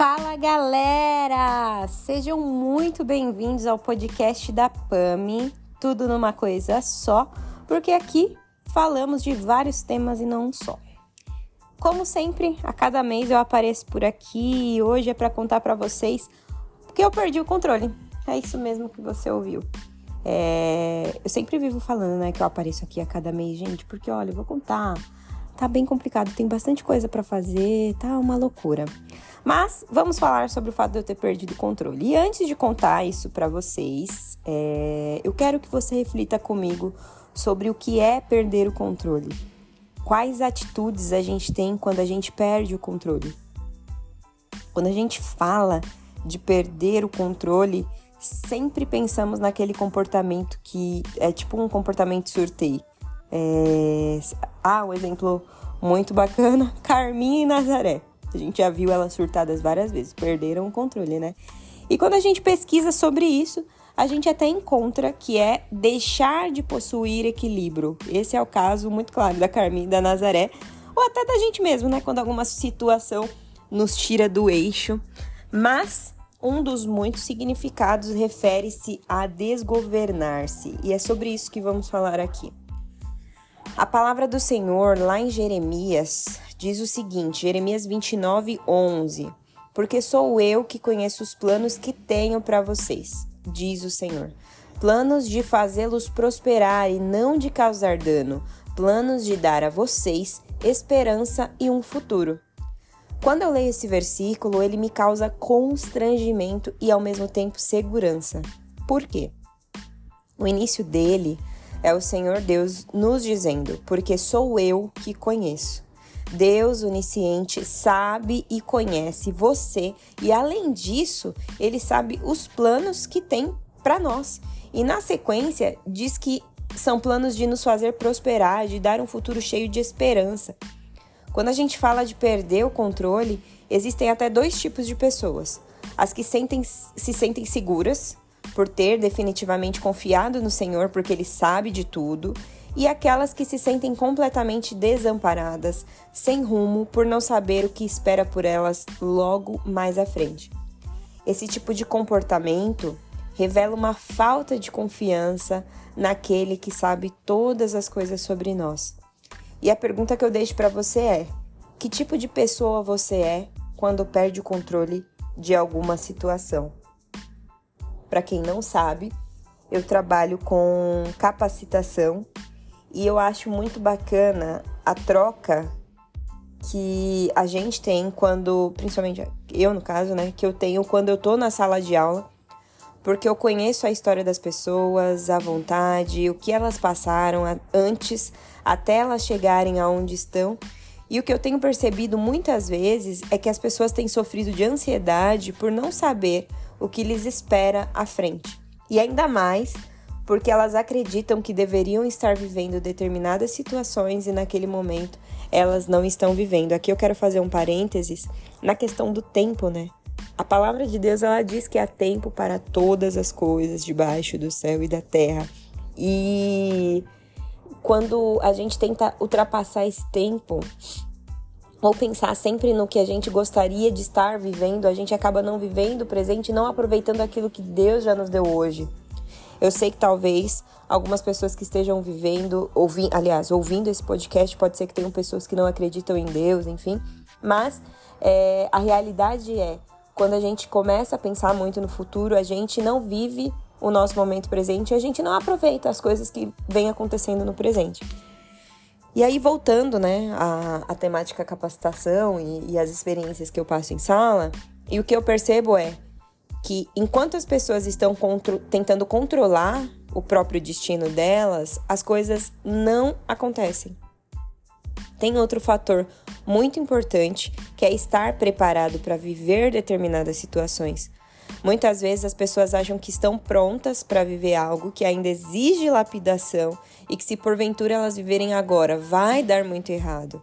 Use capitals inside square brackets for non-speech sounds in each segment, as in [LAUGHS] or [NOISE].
Fala galera! Sejam muito bem-vindos ao podcast da PAMI, tudo numa coisa só, porque aqui falamos de vários temas e não só. Como sempre, a cada mês eu apareço por aqui e hoje é para contar para vocês que eu perdi o controle. É isso mesmo que você ouviu. É... Eu sempre vivo falando, né, que eu apareço aqui a cada mês, gente, porque olha, eu vou contar. Tá bem complicado, tem bastante coisa para fazer, tá uma loucura. Mas vamos falar sobre o fato de eu ter perdido o controle. E antes de contar isso para vocês, é... eu quero que você reflita comigo sobre o que é perder o controle. Quais atitudes a gente tem quando a gente perde o controle? Quando a gente fala de perder o controle, sempre pensamos naquele comportamento que é tipo um comportamento surtei. É... Ah, um exemplo muito bacana: [LAUGHS] Carminha e Nazaré. A gente já viu elas surtadas várias vezes, perderam o controle, né? E quando a gente pesquisa sobre isso, a gente até encontra que é deixar de possuir equilíbrio. Esse é o caso muito claro da Carminha e da Nazaré, ou até da gente mesmo, né? Quando alguma situação nos tira do eixo. Mas um dos muitos significados refere-se a desgovernar-se, e é sobre isso que vamos falar aqui. A palavra do Senhor, lá em Jeremias, diz o seguinte: Jeremias 29, 11. Porque sou eu que conheço os planos que tenho para vocês, diz o Senhor. Planos de fazê-los prosperar e não de causar dano, planos de dar a vocês esperança e um futuro. Quando eu leio esse versículo, ele me causa constrangimento e ao mesmo tempo segurança. Por quê? O início dele é o Senhor Deus nos dizendo: Porque sou eu que conheço. Deus onisciente sabe e conhece você, e além disso, ele sabe os planos que tem para nós. E na sequência, diz que são planos de nos fazer prosperar, de dar um futuro cheio de esperança. Quando a gente fala de perder o controle, existem até dois tipos de pessoas: as que sentem, se sentem seguras por ter definitivamente confiado no Senhor porque Ele sabe de tudo, e aquelas que se sentem completamente desamparadas, sem rumo, por não saber o que espera por elas logo mais à frente. Esse tipo de comportamento revela uma falta de confiança naquele que sabe todas as coisas sobre nós. E a pergunta que eu deixo para você é: que tipo de pessoa você é quando perde o controle de alguma situação? Para quem não sabe, eu trabalho com capacitação e eu acho muito bacana a troca que a gente tem quando, principalmente eu no caso, né, que eu tenho quando eu tô na sala de aula, porque eu conheço a história das pessoas, a vontade, o que elas passaram antes até elas chegarem aonde estão. E o que eu tenho percebido muitas vezes é que as pessoas têm sofrido de ansiedade por não saber o que lhes espera à frente. E ainda mais porque elas acreditam que deveriam estar vivendo determinadas situações e naquele momento elas não estão vivendo. Aqui eu quero fazer um parênteses na questão do tempo, né? A palavra de Deus ela diz que há tempo para todas as coisas debaixo do céu e da terra. E quando a gente tenta ultrapassar esse tempo, ou pensar sempre no que a gente gostaria de estar vivendo, a gente acaba não vivendo o presente não aproveitando aquilo que Deus já nos deu hoje. Eu sei que talvez algumas pessoas que estejam vivendo, ouvi, aliás, ouvindo esse podcast, pode ser que tenham pessoas que não acreditam em Deus, enfim, mas é, a realidade é, quando a gente começa a pensar muito no futuro, a gente não vive o nosso momento presente a gente não aproveita as coisas que vêm acontecendo no presente. E aí, voltando, né, à, à temática capacitação e, e as experiências que eu passo em sala, e o que eu percebo é que enquanto as pessoas estão contro tentando controlar o próprio destino delas, as coisas não acontecem. Tem outro fator muito importante que é estar preparado para viver determinadas situações. Muitas vezes as pessoas acham que estão prontas para viver algo que ainda exige lapidação e que, se porventura elas viverem agora, vai dar muito errado.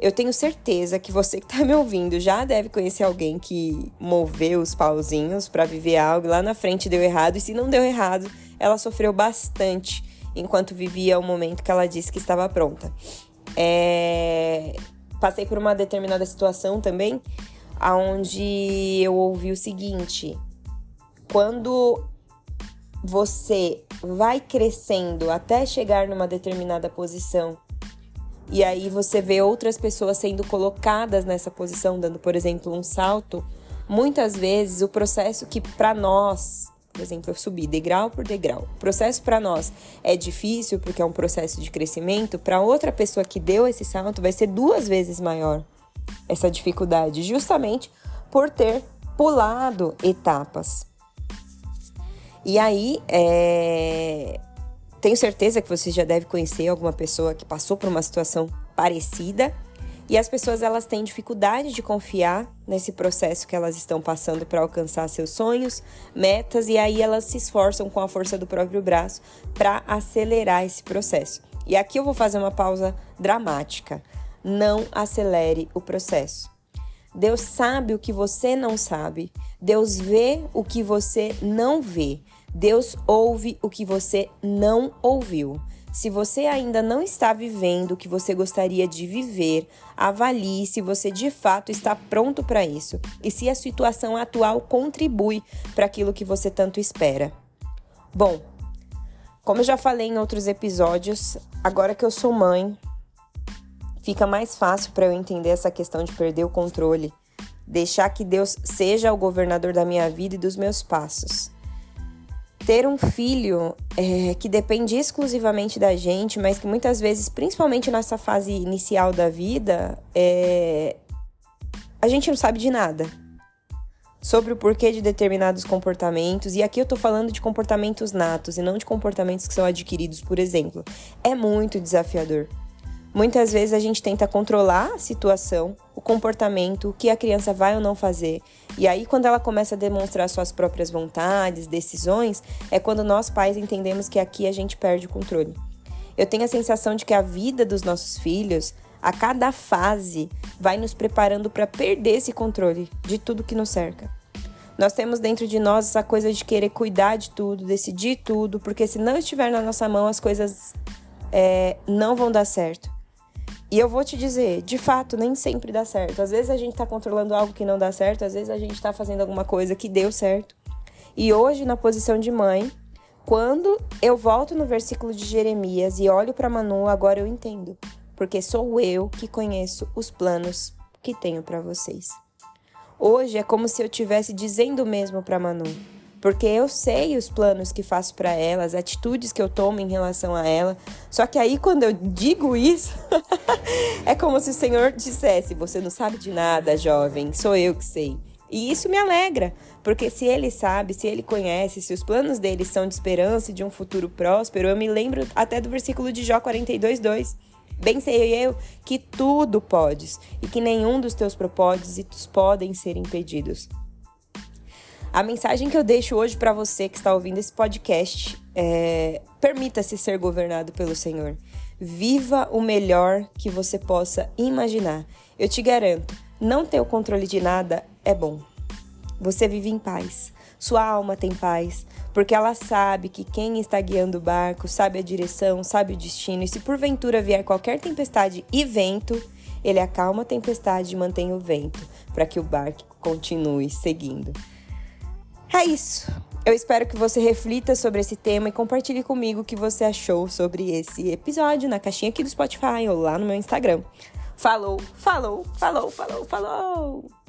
Eu tenho certeza que você que está me ouvindo já deve conhecer alguém que moveu os pauzinhos para viver algo lá na frente deu errado, e se não deu errado, ela sofreu bastante enquanto vivia o momento que ela disse que estava pronta. É... Passei por uma determinada situação também aonde eu ouvi o seguinte: quando você vai crescendo até chegar numa determinada posição e aí você vê outras pessoas sendo colocadas nessa posição, dando, por exemplo, um salto, muitas vezes o processo que para nós, por exemplo, eu subi degrau por degrau. O processo para nós é difícil porque é um processo de crescimento, para outra pessoa que deu esse salto vai ser duas vezes maior essa dificuldade, justamente por ter pulado etapas. E aí, é... tenho certeza que você já deve conhecer alguma pessoa que passou por uma situação parecida. E as pessoas elas têm dificuldade de confiar nesse processo que elas estão passando para alcançar seus sonhos, metas e aí elas se esforçam com a força do próprio braço para acelerar esse processo. E aqui eu vou fazer uma pausa dramática. Não acelere o processo. Deus sabe o que você não sabe. Deus vê o que você não vê. Deus ouve o que você não ouviu. Se você ainda não está vivendo o que você gostaria de viver, avalie se você de fato está pronto para isso e se a situação atual contribui para aquilo que você tanto espera. Bom, como eu já falei em outros episódios, agora que eu sou mãe, fica mais fácil para eu entender essa questão de perder o controle, deixar que Deus seja o governador da minha vida e dos meus passos. Ter um filho é, que depende exclusivamente da gente, mas que muitas vezes, principalmente nessa fase inicial da vida, é, a gente não sabe de nada sobre o porquê de determinados comportamentos, e aqui eu tô falando de comportamentos natos e não de comportamentos que são adquiridos, por exemplo. É muito desafiador. Muitas vezes a gente tenta controlar a situação, o comportamento, o que a criança vai ou não fazer. E aí, quando ela começa a demonstrar suas próprias vontades, decisões, é quando nós pais entendemos que aqui a gente perde o controle. Eu tenho a sensação de que a vida dos nossos filhos, a cada fase, vai nos preparando para perder esse controle de tudo que nos cerca. Nós temos dentro de nós essa coisa de querer cuidar de tudo, decidir tudo, porque se não estiver na nossa mão, as coisas é, não vão dar certo. E eu vou te dizer, de fato, nem sempre dá certo. Às vezes a gente tá controlando algo que não dá certo, às vezes a gente tá fazendo alguma coisa que deu certo. E hoje, na posição de mãe, quando eu volto no versículo de Jeremias e olho para Manu, agora eu entendo, porque sou eu que conheço os planos que tenho para vocês. Hoje é como se eu estivesse dizendo mesmo para Manu: porque eu sei os planos que faço para ela, as atitudes que eu tomo em relação a ela. Só que aí quando eu digo isso, [LAUGHS] é como se o Senhor dissesse: "Você não sabe de nada, jovem, sou eu que sei". E isso me alegra, porque se ele sabe, se ele conhece, se os planos dele são de esperança e de um futuro próspero, eu me lembro até do versículo de Jó 42:2. Bem sei eu que tudo podes e que nenhum dos teus propósitos podem ser impedidos. A mensagem que eu deixo hoje para você que está ouvindo esse podcast é: permita-se ser governado pelo Senhor. Viva o melhor que você possa imaginar. Eu te garanto, não ter o controle de nada é bom. Você vive em paz. Sua alma tem paz, porque ela sabe que quem está guiando o barco sabe a direção, sabe o destino, e se porventura vier qualquer tempestade e vento, ele acalma a tempestade e mantém o vento, para que o barco continue seguindo. É isso. Eu espero que você reflita sobre esse tema e compartilhe comigo o que você achou sobre esse episódio na caixinha aqui do Spotify ou lá no meu Instagram. Falou, falou, falou, falou, falou!